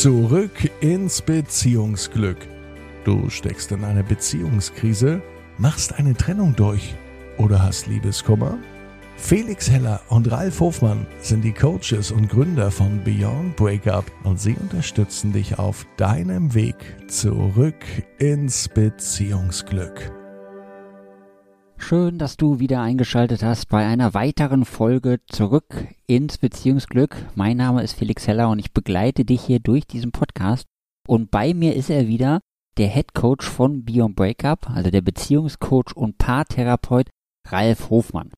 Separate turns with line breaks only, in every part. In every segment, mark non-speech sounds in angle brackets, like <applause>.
Zurück ins Beziehungsglück. Du steckst in einer Beziehungskrise, machst eine Trennung durch oder hast Liebeskummer? Felix Heller und Ralf Hofmann sind die Coaches und Gründer von Beyond Breakup und sie unterstützen dich auf deinem Weg zurück ins Beziehungsglück.
Schön, dass du wieder eingeschaltet hast bei einer weiteren Folge zurück ins Beziehungsglück. Mein Name ist Felix Heller und ich begleite dich hier durch diesen Podcast. Und bei mir ist er wieder, der Head Coach von Beyond Breakup, also der Beziehungscoach und Paartherapeut Ralf Hofmann.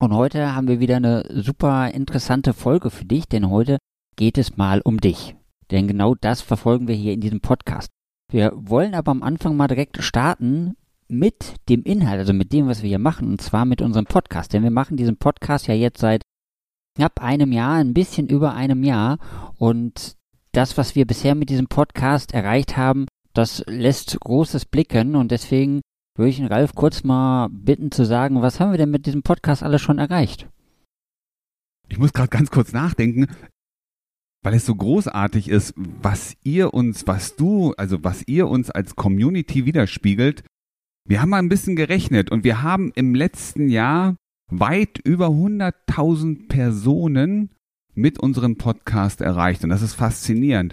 Und heute haben wir wieder eine super interessante Folge für dich, denn heute geht es mal um dich. Denn genau das verfolgen wir hier in diesem Podcast. Wir wollen aber am Anfang mal direkt starten mit dem Inhalt, also mit dem, was wir hier machen, und zwar mit unserem Podcast. Denn wir machen diesen Podcast ja jetzt seit knapp einem Jahr, ein bisschen über einem Jahr. Und das, was wir bisher mit diesem Podcast erreicht haben, das lässt großes blicken. Und deswegen würde ich den Ralf kurz mal bitten zu sagen, was haben wir denn mit diesem Podcast alles schon erreicht?
Ich muss gerade ganz kurz nachdenken, weil es so großartig ist, was ihr uns, was du, also was ihr uns als Community widerspiegelt, wir haben mal ein bisschen gerechnet und wir haben im letzten Jahr weit über 100.000 Personen mit unserem Podcast erreicht und das ist faszinierend.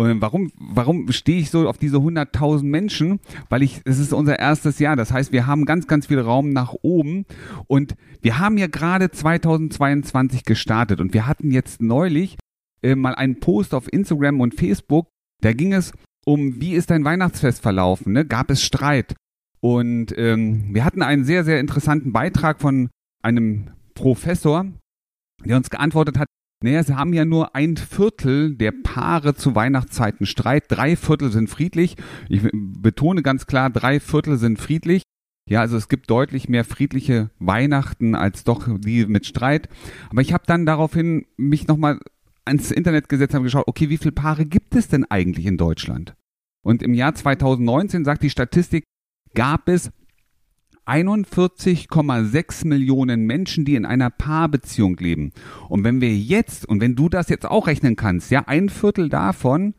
Warum, warum stehe ich so auf diese 100.000 Menschen? Weil ich, es ist unser erstes Jahr. Das heißt, wir haben ganz, ganz viel Raum nach oben. Und wir haben ja gerade 2022 gestartet. Und wir hatten jetzt neulich äh, mal einen Post auf Instagram und Facebook. Da ging es um, wie ist dein Weihnachtsfest verlaufen? Ne? Gab es Streit? Und ähm, wir hatten einen sehr, sehr interessanten Beitrag von einem Professor, der uns geantwortet hat, naja, sie haben ja nur ein Viertel der Paare zu Weihnachtszeiten Streit, drei Viertel sind friedlich. Ich betone ganz klar, drei Viertel sind friedlich. Ja, also es gibt deutlich mehr friedliche Weihnachten als doch die mit Streit. Aber ich habe dann daraufhin mich nochmal ans Internet gesetzt und geschaut, okay, wie viele Paare gibt es denn eigentlich in Deutschland? Und im Jahr 2019 sagt die Statistik, gab es 41,6 Millionen Menschen, die in einer Paarbeziehung leben. Und wenn wir jetzt, und wenn du das jetzt auch rechnen kannst, ja, ein Viertel davon,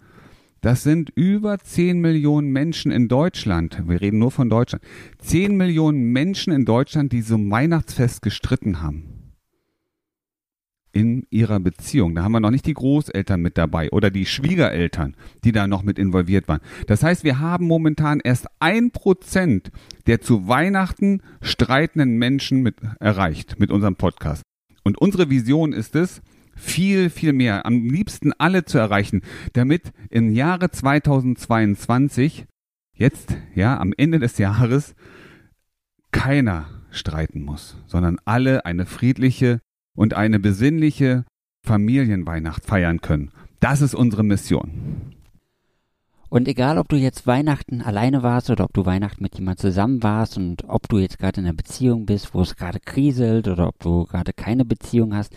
das sind über 10 Millionen Menschen in Deutschland. Wir reden nur von Deutschland. 10 Millionen Menschen in Deutschland, die zum Weihnachtsfest gestritten haben in ihrer Beziehung. Da haben wir noch nicht die Großeltern mit dabei oder die Schwiegereltern, die da noch mit involviert waren. Das heißt, wir haben momentan erst ein Prozent der zu Weihnachten streitenden Menschen mit erreicht mit unserem Podcast. Und unsere Vision ist es, viel, viel mehr, am liebsten alle zu erreichen, damit im Jahre 2022, jetzt, ja, am Ende des Jahres, keiner streiten muss, sondern alle eine friedliche, und eine besinnliche Familienweihnacht feiern können. Das ist unsere Mission.
Und egal, ob du jetzt Weihnachten alleine warst oder ob du Weihnachten mit jemand zusammen warst und ob du jetzt gerade in einer Beziehung bist, wo es gerade kriselt oder ob du gerade keine Beziehung hast,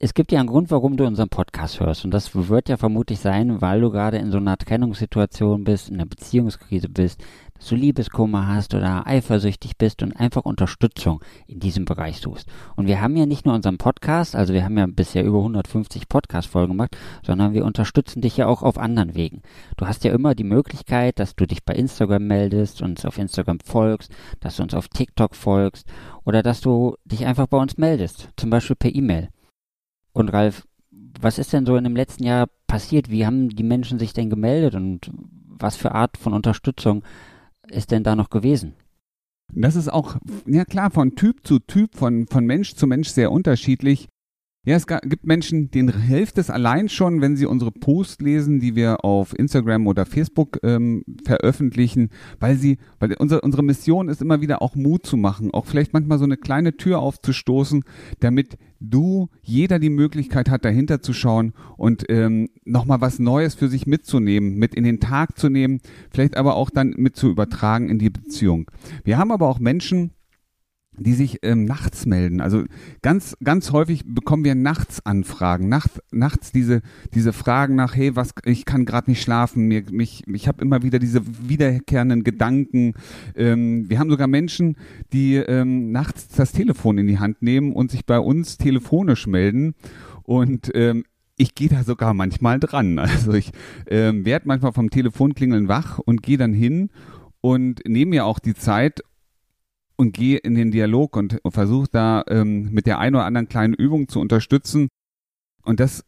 es gibt ja einen Grund, warum du unseren Podcast hörst. Und das wird ja vermutlich sein, weil du gerade in so einer Trennungssituation bist, in einer Beziehungskrise bist, dass du Liebeskummer hast oder eifersüchtig bist und einfach Unterstützung in diesem Bereich suchst. Und wir haben ja nicht nur unseren Podcast, also wir haben ja bisher über 150 Podcast-Folgen gemacht, sondern wir unterstützen dich ja auch auf anderen Wegen. Du hast ja immer die Möglichkeit, dass du dich bei Instagram meldest, uns auf Instagram folgst, dass du uns auf TikTok folgst oder dass du dich einfach bei uns meldest, zum Beispiel per E-Mail. Und Ralf, was ist denn so in dem letzten Jahr passiert? Wie haben die Menschen sich denn gemeldet und was für Art von Unterstützung ist denn da noch gewesen?
Das ist auch, ja klar, von Typ zu Typ, von, von Mensch zu Mensch sehr unterschiedlich. Ja, es gibt Menschen, denen hilft es allein schon, wenn sie unsere Posts lesen, die wir auf Instagram oder Facebook ähm, veröffentlichen, weil sie, weil unsere, unsere Mission ist immer wieder auch Mut zu machen, auch vielleicht manchmal so eine kleine Tür aufzustoßen, damit du, jeder die Möglichkeit hat, dahinter zu schauen und ähm, nochmal was Neues für sich mitzunehmen, mit in den Tag zu nehmen, vielleicht aber auch dann mit zu übertragen in die Beziehung. Wir haben aber auch Menschen, die sich ähm, nachts melden. Also ganz, ganz häufig bekommen wir nachts Anfragen, nachts, nachts diese, diese Fragen nach, hey, was, ich kann gerade nicht schlafen, mir, mich, ich habe immer wieder diese wiederkehrenden Gedanken. Ähm, wir haben sogar Menschen, die ähm, nachts das Telefon in die Hand nehmen und sich bei uns telefonisch melden und ähm, ich gehe da sogar manchmal dran. <laughs> Also ich ähm, werde manchmal vom Telefonklingeln wach und gehe dann hin und nehme mir auch die Zeit und gehe in den Dialog und versuche da ähm, mit der einen oder anderen kleinen Übung zu unterstützen. Und das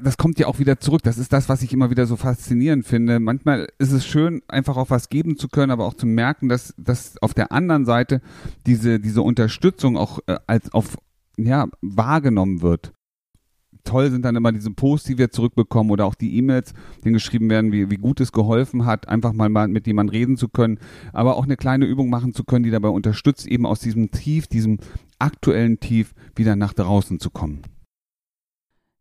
das kommt ja auch wieder zurück. Das ist das, was ich immer wieder so faszinierend finde. Manchmal ist es schön, einfach auch was geben zu können, aber auch zu merken, dass, dass auf der anderen Seite diese, diese Unterstützung auch äh, als auf, ja, wahrgenommen wird toll sind dann immer diese Posts, die wir zurückbekommen oder auch die E-Mails, die geschrieben werden, wie, wie gut es geholfen hat, einfach mal mit jemandem reden zu können, aber auch eine kleine Übung machen zu können, die dabei unterstützt, eben aus diesem Tief, diesem aktuellen Tief wieder nach draußen zu kommen.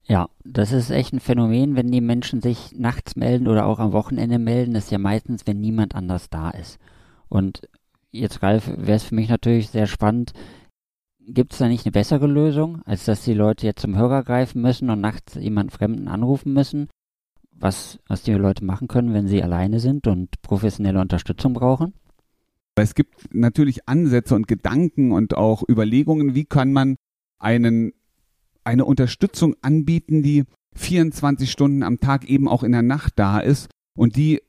Ja, das ist echt ein Phänomen, wenn die Menschen sich nachts melden oder auch am Wochenende melden, ist ja meistens, wenn niemand anders da ist. Und jetzt, Ralf, wäre es für mich natürlich sehr spannend, Gibt es da nicht eine bessere Lösung, als dass die Leute jetzt zum Hörer greifen müssen und nachts jemanden Fremden anrufen müssen? Was, was die Leute machen können, wenn sie alleine sind und professionelle Unterstützung brauchen?
Es gibt natürlich Ansätze und Gedanken und auch Überlegungen, wie kann man einen, eine Unterstützung anbieten, die 24 Stunden am Tag eben auch in der Nacht da ist und die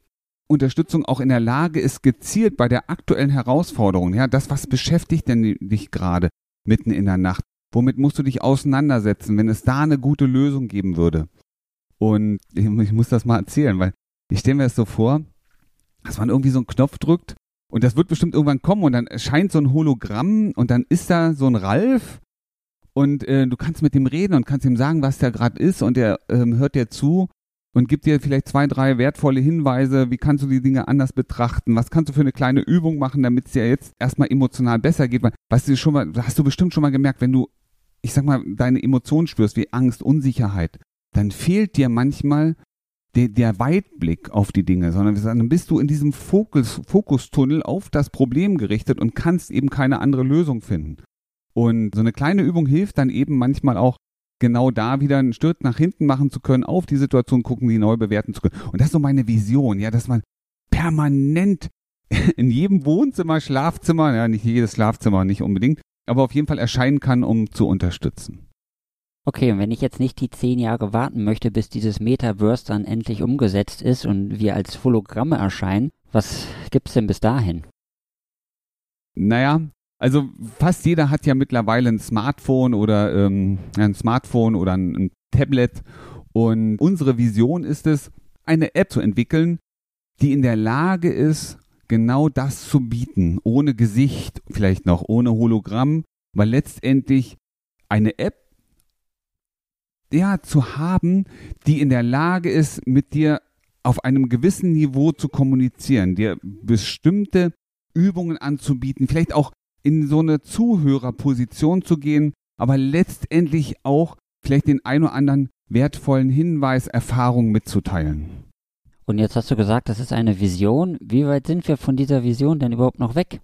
Unterstützung auch in der Lage ist, gezielt bei der aktuellen Herausforderung, ja, das, was beschäftigt denn dich gerade? Mitten in der Nacht? Womit musst du dich auseinandersetzen, wenn es da eine gute Lösung geben würde? Und ich, ich muss das mal erzählen, weil ich stelle mir das so vor, dass man irgendwie so einen Knopf drückt und das wird bestimmt irgendwann kommen und dann erscheint so ein Hologramm und dann ist da so ein Ralf und äh, du kannst mit dem reden und kannst ihm sagen, was der gerade ist und er ähm, hört dir zu und gibt dir vielleicht zwei, drei wertvolle Hinweise, wie kannst du die Dinge anders betrachten, was kannst du für eine kleine Übung machen, damit es dir jetzt erstmal emotional besser geht, weil, weißt du schon mal, hast du bestimmt schon mal gemerkt, wenn du, ich sag mal, deine Emotionen spürst, wie Angst, Unsicherheit, dann fehlt dir manchmal der, der Weitblick auf die Dinge, sondern dann bist du in diesem Fokus, Fokustunnel auf das Problem gerichtet und kannst eben keine andere Lösung finden. Und so eine kleine Übung hilft dann eben manchmal auch, genau da wieder einen Stück nach hinten machen zu können, auf die Situation gucken, die neu bewerten zu können. Und das ist so meine Vision, ja, dass man permanent <laughs> in jedem Wohnzimmer, Schlafzimmer, ja, nicht jedes Schlafzimmer, nicht unbedingt, aber auf jeden Fall erscheinen kann, um zu unterstützen.
Okay, und wenn ich jetzt nicht die zehn Jahre warten möchte, bis dieses Metaverse dann endlich umgesetzt ist und wir als Hologramme erscheinen, was gibt's denn bis dahin?
Naja, also fast jeder hat ja mittlerweile ein Smartphone oder ähm, ein Smartphone oder ein, ein Tablet. Und unsere Vision ist es, eine App zu entwickeln, die in der Lage ist, genau das zu bieten, ohne Gesicht, vielleicht noch ohne Hologramm, weil letztendlich eine App ja zu haben, die in der Lage ist, mit dir auf einem gewissen Niveau zu kommunizieren, dir bestimmte Übungen anzubieten, vielleicht auch in so eine Zuhörerposition zu gehen, aber letztendlich auch vielleicht den ein oder anderen wertvollen Hinweis, Erfahrung mitzuteilen.
Und jetzt hast du gesagt, das ist eine Vision. Wie weit sind wir von dieser Vision denn überhaupt noch weg?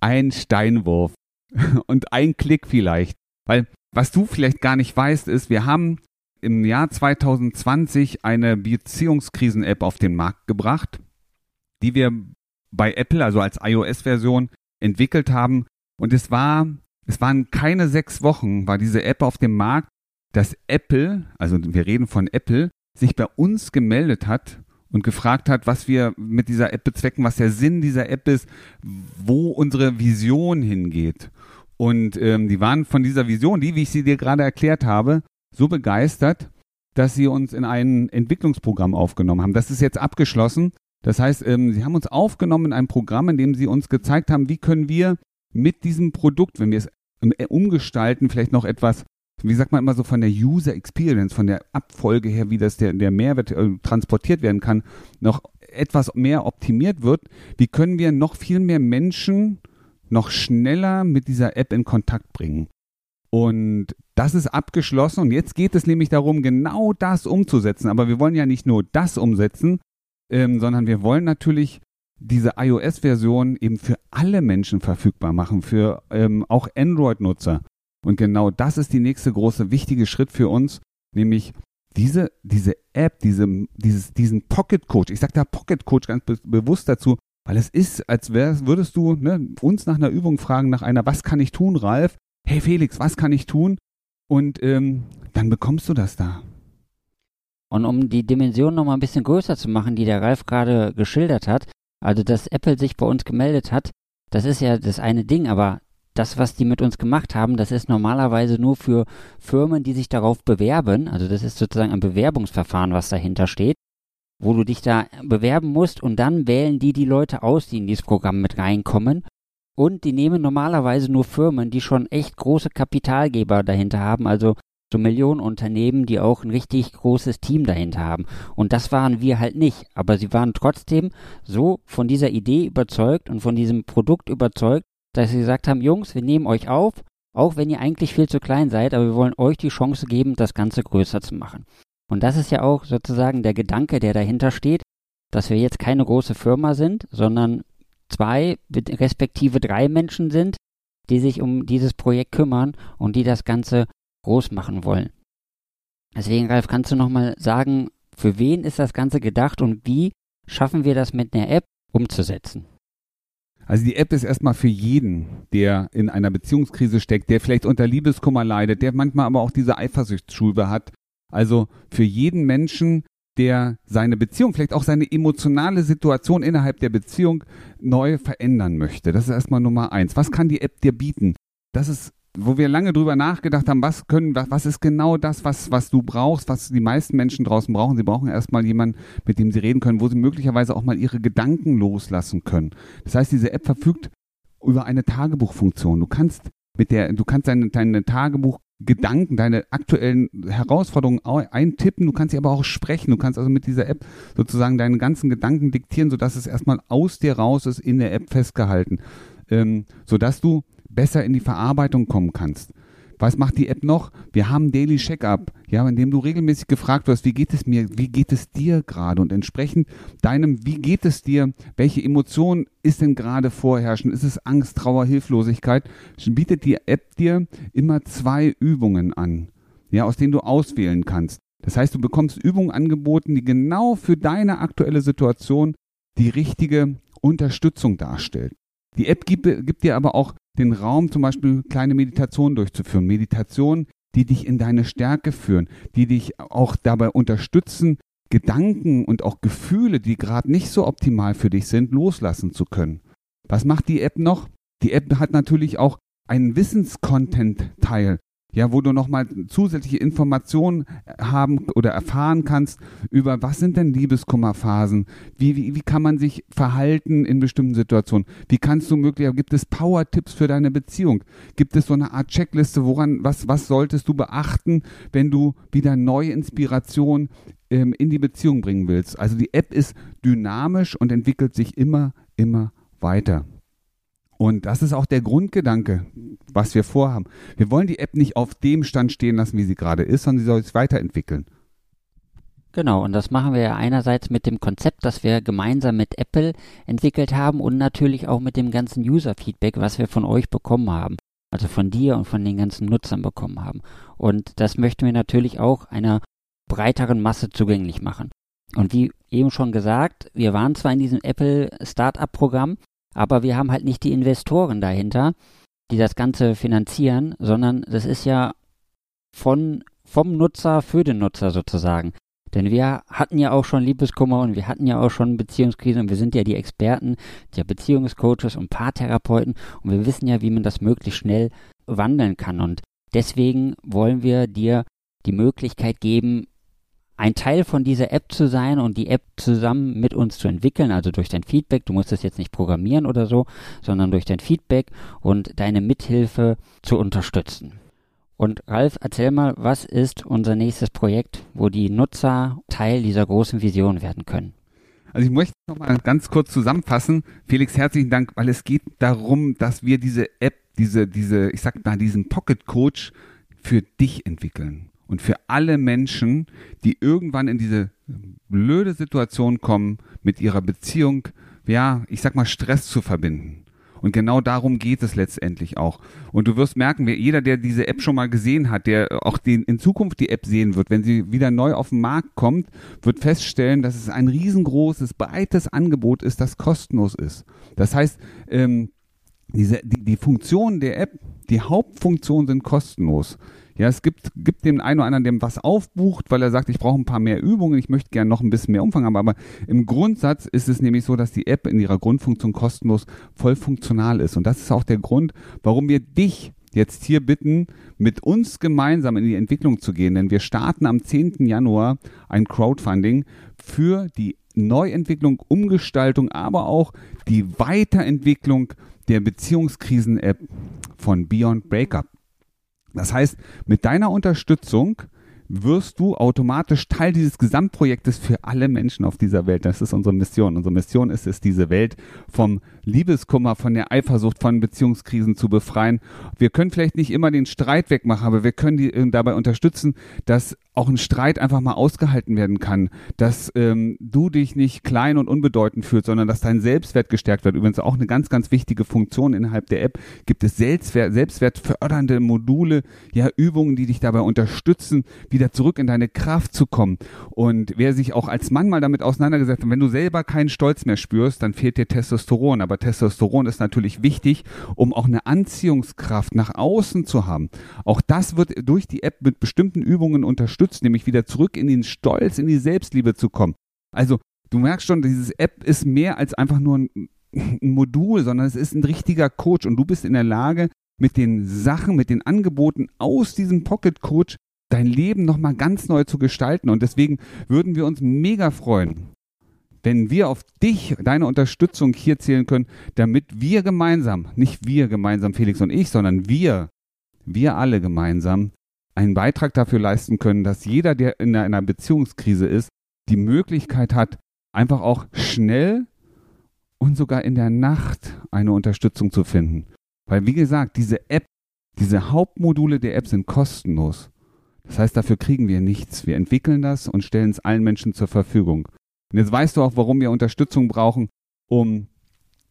Ein Steinwurf <laughs> und ein Klick vielleicht. Weil was du vielleicht gar nicht weißt, ist, wir haben im Jahr 2020 eine Beziehungskrisen-App auf den Markt gebracht, die wir bei Apple, also als iOS-Version, entwickelt haben. Und es war, es waren keine sechs Wochen, war diese App auf dem Markt, dass Apple, also wir reden von Apple, sich bei uns gemeldet hat und gefragt hat, was wir mit dieser App bezwecken, was der Sinn dieser App ist, wo unsere Vision hingeht. Und ähm, die waren von dieser Vision, die, wie ich sie dir gerade erklärt habe, so begeistert, dass sie uns in ein Entwicklungsprogramm aufgenommen haben. Das ist jetzt abgeschlossen das heißt, ähm, sie haben uns aufgenommen in ein Programm, in dem sie uns gezeigt haben, wie können wir mit diesem Produkt, wenn wir es ähm, äh, umgestalten, vielleicht noch etwas, wie sagt man immer so von der User Experience, von der Abfolge her, wie das der, der Mehrwert äh, transportiert werden kann, noch etwas mehr optimiert wird. Wie können wir noch viel mehr Menschen noch schneller mit dieser App in Kontakt bringen? Und das ist abgeschlossen und jetzt geht es nämlich darum, genau das umzusetzen. Aber wir wollen ja nicht nur das umsetzen, ähm, sondern wir wollen natürlich diese iOS-Version eben für alle Menschen verfügbar machen, für ähm, auch Android-Nutzer. Und genau das ist die nächste große wichtige Schritt für uns, nämlich diese, diese App, diese, dieses, diesen Pocket Coach. Ich sage da Pocket Coach ganz be bewusst dazu, weil es ist, als wär, würdest du ne, uns nach einer Übung fragen, nach einer, was kann ich tun, Ralf? Hey Felix, was kann ich tun? Und ähm, dann bekommst du das da.
Und um die Dimension nochmal ein bisschen größer zu machen, die der Ralf gerade geschildert hat, also dass Apple sich bei uns gemeldet hat, das ist ja das eine Ding, aber das, was die mit uns gemacht haben, das ist normalerweise nur für Firmen, die sich darauf bewerben. Also das ist sozusagen ein Bewerbungsverfahren, was dahinter steht, wo du dich da bewerben musst und dann wählen die die Leute aus, die in dieses Programm mit reinkommen. Und die nehmen normalerweise nur Firmen, die schon echt große Kapitalgeber dahinter haben, also so Millionenunternehmen, die auch ein richtig großes Team dahinter haben. Und das waren wir halt nicht. Aber sie waren trotzdem so von dieser Idee überzeugt und von diesem Produkt überzeugt, dass sie gesagt haben, Jungs, wir nehmen euch auf, auch wenn ihr eigentlich viel zu klein seid, aber wir wollen euch die Chance geben, das Ganze größer zu machen. Und das ist ja auch sozusagen der Gedanke, der dahinter steht, dass wir jetzt keine große Firma sind, sondern zwei respektive drei Menschen sind, die sich um dieses Projekt kümmern und die das Ganze groß machen wollen. Deswegen, Ralf, kannst du nochmal sagen, für wen ist das Ganze gedacht und wie schaffen wir das mit einer App umzusetzen?
Also die App ist erstmal für jeden, der in einer Beziehungskrise steckt, der vielleicht unter Liebeskummer leidet, der manchmal aber auch diese Eifersuchtsschulbe hat. Also für jeden Menschen, der seine Beziehung, vielleicht auch seine emotionale Situation innerhalb der Beziehung neu verändern möchte. Das ist erstmal Nummer eins. Was kann die App dir bieten? Das ist wo wir lange drüber nachgedacht haben, was können, was, was ist genau das, was, was du brauchst, was die meisten Menschen draußen brauchen. Sie brauchen erstmal jemanden, mit dem sie reden können, wo sie möglicherweise auch mal ihre Gedanken loslassen können. Das heißt, diese App verfügt über eine Tagebuchfunktion. Du kannst mit der, du kannst deine, deine Tagebuchgedanken, deine aktuellen Herausforderungen eintippen, du kannst sie aber auch sprechen. Du kannst also mit dieser App sozusagen deine ganzen Gedanken diktieren, sodass es erstmal aus dir raus ist, in der App festgehalten. Ähm, sodass du besser in die Verarbeitung kommen kannst. Was macht die App noch? Wir haben Daily Checkup, ja, in dem du regelmäßig gefragt wirst, wie geht es mir, wie geht es dir gerade und entsprechend deinem, wie geht es dir, welche Emotion ist denn gerade vorherrschend? Ist es Angst, Trauer, Hilflosigkeit? Bietet die App dir immer zwei Übungen an, ja, aus denen du auswählen kannst. Das heißt, du bekommst Übungen angeboten, die genau für deine aktuelle Situation die richtige Unterstützung darstellt. Die App gibt, gibt dir aber auch den Raum, zum Beispiel kleine Meditationen durchzuführen. Meditationen, die dich in deine Stärke führen, die dich auch dabei unterstützen, Gedanken und auch Gefühle, die gerade nicht so optimal für dich sind, loslassen zu können. Was macht die App noch? Die App hat natürlich auch einen Wissenscontent-Teil ja, wo du nochmal zusätzliche Informationen haben oder erfahren kannst über, was sind denn Liebeskummerphasen? Wie, wie, wie kann man sich verhalten in bestimmten Situationen? Wie kannst du möglicherweise, gibt es Power-Tipps für deine Beziehung? Gibt es so eine Art Checkliste, woran, was, was solltest du beachten, wenn du wieder neue Inspiration ähm, in die Beziehung bringen willst? Also die App ist dynamisch und entwickelt sich immer, immer weiter. Und das ist auch der Grundgedanke, was wir vorhaben. Wir wollen die App nicht auf dem Stand stehen lassen, wie sie gerade ist, sondern sie soll sich weiterentwickeln.
Genau, und das machen wir ja einerseits mit dem Konzept, das wir gemeinsam mit Apple entwickelt haben und natürlich auch mit dem ganzen User-Feedback, was wir von euch bekommen haben. Also von dir und von den ganzen Nutzern bekommen haben. Und das möchten wir natürlich auch einer breiteren Masse zugänglich machen. Und wie eben schon gesagt, wir waren zwar in diesem Apple Startup-Programm, aber wir haben halt nicht die Investoren dahinter, die das Ganze finanzieren, sondern das ist ja von, vom Nutzer für den Nutzer sozusagen. Denn wir hatten ja auch schon Liebeskummer und wir hatten ja auch schon Beziehungskrisen und wir sind ja die Experten, der Beziehungscoaches und Paartherapeuten und wir wissen ja, wie man das möglichst schnell wandeln kann. Und deswegen wollen wir dir die Möglichkeit geben, ein Teil von dieser App zu sein und die App zusammen mit uns zu entwickeln, also durch dein Feedback. Du musst es jetzt nicht programmieren oder so, sondern durch dein Feedback und deine Mithilfe zu unterstützen. Und Ralf, erzähl mal, was ist unser nächstes Projekt, wo die Nutzer Teil dieser großen Vision werden können?
Also ich möchte noch mal ganz kurz zusammenfassen. Felix, herzlichen Dank, weil es geht darum, dass wir diese App, diese, diese, ich sag mal, diesen Pocket Coach für dich entwickeln und für alle Menschen, die irgendwann in diese blöde Situation kommen, mit ihrer Beziehung, ja, ich sag mal, Stress zu verbinden. Und genau darum geht es letztendlich auch. Und du wirst merken, jeder, der diese App schon mal gesehen hat, der auch den, in Zukunft die App sehen wird, wenn sie wieder neu auf den Markt kommt, wird feststellen, dass es ein riesengroßes, breites Angebot ist, das kostenlos ist. Das heißt, ähm, diese, die, die Funktionen der App, die Hauptfunktionen sind kostenlos. Ja, es gibt, gibt dem einen oder anderen, der was aufbucht, weil er sagt, ich brauche ein paar mehr Übungen, ich möchte gerne noch ein bisschen mehr Umfang haben. Aber im Grundsatz ist es nämlich so, dass die App in ihrer Grundfunktion kostenlos voll funktional ist. Und das ist auch der Grund, warum wir dich jetzt hier bitten, mit uns gemeinsam in die Entwicklung zu gehen. Denn wir starten am 10. Januar ein Crowdfunding für die Neuentwicklung, Umgestaltung, aber auch die Weiterentwicklung der Beziehungskrisen-App von Beyond Breakup. Das heißt, mit deiner Unterstützung wirst du automatisch Teil dieses Gesamtprojektes für alle Menschen auf dieser Welt. Das ist unsere Mission. Unsere Mission ist es, diese Welt vom Liebeskummer, von der Eifersucht, von Beziehungskrisen zu befreien. Wir können vielleicht nicht immer den Streit wegmachen, aber wir können die äh, dabei unterstützen, dass auch ein Streit einfach mal ausgehalten werden kann, dass ähm, du dich nicht klein und unbedeutend fühlst, sondern dass dein Selbstwert gestärkt wird. Übrigens auch eine ganz, ganz wichtige Funktion innerhalb der App gibt es Selbstwert, selbstwertfördernde Module, ja Übungen, die dich dabei unterstützen, wieder zurück in deine Kraft zu kommen. Und wer sich auch als Mann mal damit auseinandergesetzt hat, wenn du selber keinen Stolz mehr spürst, dann fehlt dir Testosteron. Aber Testosteron ist natürlich wichtig, um auch eine Anziehungskraft nach außen zu haben. Auch das wird durch die App mit bestimmten Übungen unterstützt unterstützt, nämlich wieder zurück in den Stolz, in die Selbstliebe zu kommen. Also du merkst schon, dieses App ist mehr als einfach nur ein, ein Modul, sondern es ist ein richtiger Coach und du bist in der Lage, mit den Sachen, mit den Angeboten aus diesem Pocket Coach dein Leben nochmal ganz neu zu gestalten. Und deswegen würden wir uns mega freuen, wenn wir auf dich, deine Unterstützung hier zählen können, damit wir gemeinsam, nicht wir gemeinsam, Felix und ich, sondern wir, wir alle gemeinsam einen Beitrag dafür leisten können, dass jeder, der in einer Beziehungskrise ist, die Möglichkeit hat, einfach auch schnell und sogar in der Nacht eine Unterstützung zu finden. Weil, wie gesagt, diese App, diese Hauptmodule der App sind kostenlos. Das heißt, dafür kriegen wir nichts. Wir entwickeln das und stellen es allen Menschen zur Verfügung. Und jetzt weißt du auch, warum wir Unterstützung brauchen, um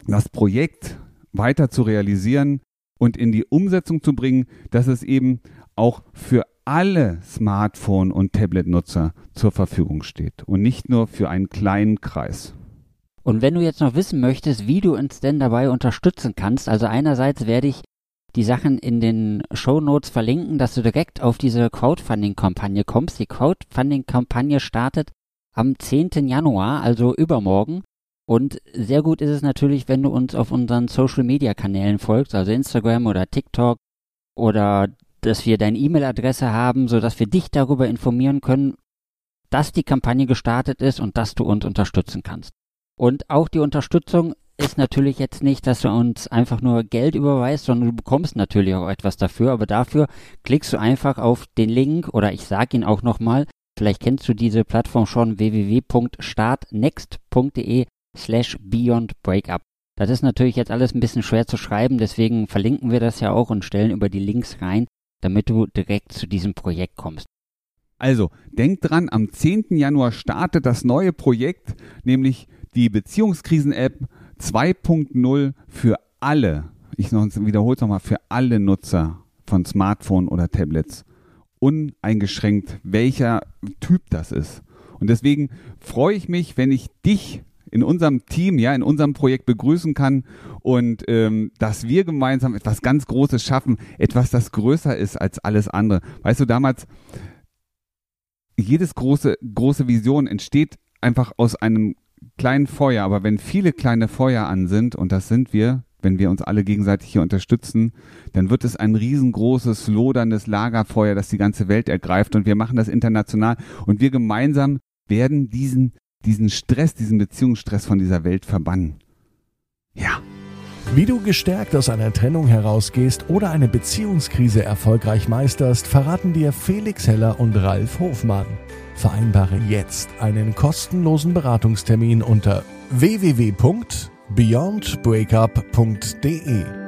das Projekt weiter zu realisieren und in die Umsetzung zu bringen, dass es eben auch für alle Smartphone- und Tablet-Nutzer zur Verfügung steht und nicht nur für einen kleinen Kreis.
Und wenn du jetzt noch wissen möchtest, wie du uns denn dabei unterstützen kannst, also einerseits werde ich die Sachen in den Show Notes verlinken, dass du direkt auf diese Crowdfunding-Kampagne kommst. Die Crowdfunding-Kampagne startet am 10. Januar, also übermorgen. Und sehr gut ist es natürlich, wenn du uns auf unseren Social-Media-Kanälen folgst, also Instagram oder TikTok oder dass wir deine E-Mail-Adresse haben, sodass wir dich darüber informieren können, dass die Kampagne gestartet ist und dass du uns unterstützen kannst. Und auch die Unterstützung ist natürlich jetzt nicht, dass du uns einfach nur Geld überweist, sondern du bekommst natürlich auch etwas dafür. Aber dafür klickst du einfach auf den Link oder ich sage ihn auch nochmal. Vielleicht kennst du diese Plattform schon www.startnext.de slash beyond breakup. Das ist natürlich jetzt alles ein bisschen schwer zu schreiben, deswegen verlinken wir das ja auch und stellen über die Links rein, damit du direkt zu diesem Projekt kommst.
Also, denk dran, am 10. Januar startet das neue Projekt, nämlich die Beziehungskrisen-App 2.0 für alle. Ich wiederhole es nochmal, für alle Nutzer von Smartphone oder Tablets. Uneingeschränkt, welcher Typ das ist. Und deswegen freue ich mich, wenn ich dich in unserem Team, ja, in unserem Projekt begrüßen kann und ähm, dass wir gemeinsam etwas ganz Großes schaffen, etwas, das größer ist als alles andere. Weißt du, damals, jedes große, große Vision entsteht einfach aus einem kleinen Feuer, aber wenn viele kleine Feuer an sind, und das sind wir, wenn wir uns alle gegenseitig hier unterstützen, dann wird es ein riesengroßes, loderndes Lagerfeuer, das die ganze Welt ergreift. Und wir machen das international. Und wir gemeinsam werden diesen diesen Stress, diesen Beziehungsstress von dieser Welt verbannen. Ja.
Wie du gestärkt aus einer Trennung herausgehst oder eine Beziehungskrise erfolgreich meisterst, verraten dir Felix Heller und Ralf Hofmann. Vereinbare jetzt einen kostenlosen Beratungstermin unter www.beyondbreakup.de.